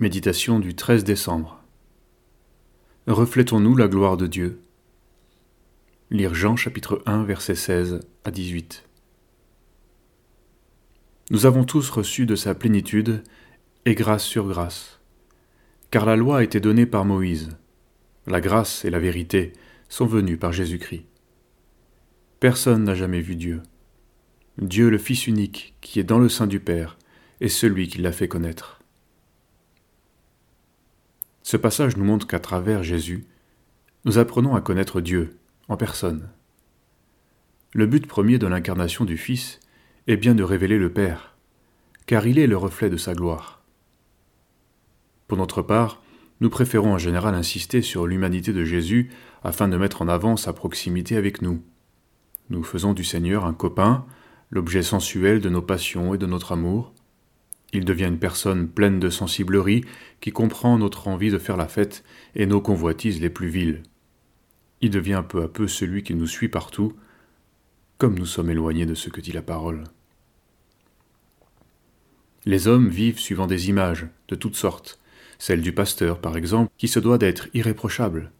Méditation du 13 décembre. Reflétons-nous la gloire de Dieu. Lire Jean chapitre 1 versets 16 à 18. Nous avons tous reçu de sa plénitude et grâce sur grâce. Car la loi a été donnée par Moïse. La grâce et la vérité sont venues par Jésus-Christ. Personne n'a jamais vu Dieu. Dieu le Fils unique qui est dans le sein du Père est celui qui l'a fait connaître. Ce passage nous montre qu'à travers Jésus, nous apprenons à connaître Dieu en personne. Le but premier de l'incarnation du Fils est bien de révéler le Père, car il est le reflet de sa gloire. Pour notre part, nous préférons en général insister sur l'humanité de Jésus afin de mettre en avant sa proximité avec nous. Nous faisons du Seigneur un copain, l'objet sensuel de nos passions et de notre amour, il devient une personne pleine de sensiblerie qui comprend notre envie de faire la fête et nos convoitises les plus viles. Il devient peu à peu celui qui nous suit partout, comme nous sommes éloignés de ce que dit la parole. Les hommes vivent suivant des images de toutes sortes, celle du pasteur par exemple, qui se doit d'être irréprochable,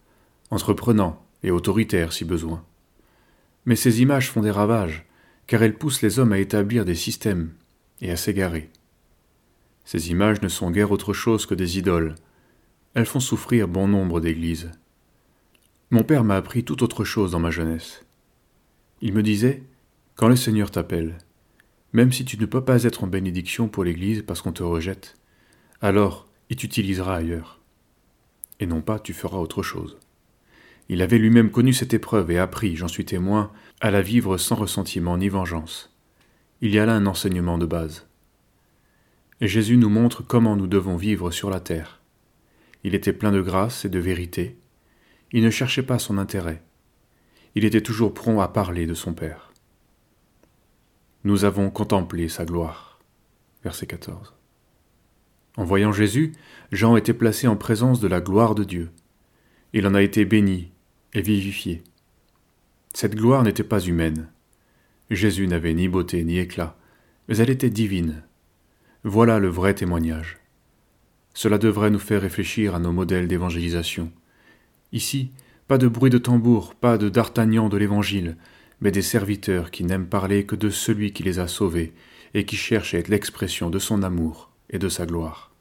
entreprenant et autoritaire si besoin. Mais ces images font des ravages, car elles poussent les hommes à établir des systèmes et à s'égarer. Ces images ne sont guère autre chose que des idoles. Elles font souffrir bon nombre d'églises. Mon père m'a appris tout autre chose dans ma jeunesse. Il me disait Quand le Seigneur t'appelle, même si tu ne peux pas être en bénédiction pour l'Église parce qu'on te rejette, alors il t'utilisera ailleurs. Et non pas tu feras autre chose. Il avait lui-même connu cette épreuve et appris, j'en suis témoin, à la vivre sans ressentiment ni vengeance. Il y a là un enseignement de base. Jésus nous montre comment nous devons vivre sur la terre. Il était plein de grâce et de vérité. Il ne cherchait pas son intérêt. Il était toujours prompt à parler de son Père. Nous avons contemplé sa gloire. Verset 14. En voyant Jésus, Jean était placé en présence de la gloire de Dieu. Il en a été béni et vivifié. Cette gloire n'était pas humaine. Jésus n'avait ni beauté ni éclat, mais elle était divine, voilà le vrai témoignage. Cela devrait nous faire réfléchir à nos modèles d'évangélisation. Ici, pas de bruit de tambour, pas de d'Artagnan de l'Évangile, mais des serviteurs qui n'aiment parler que de celui qui les a sauvés et qui cherchent à être l'expression de son amour et de sa gloire.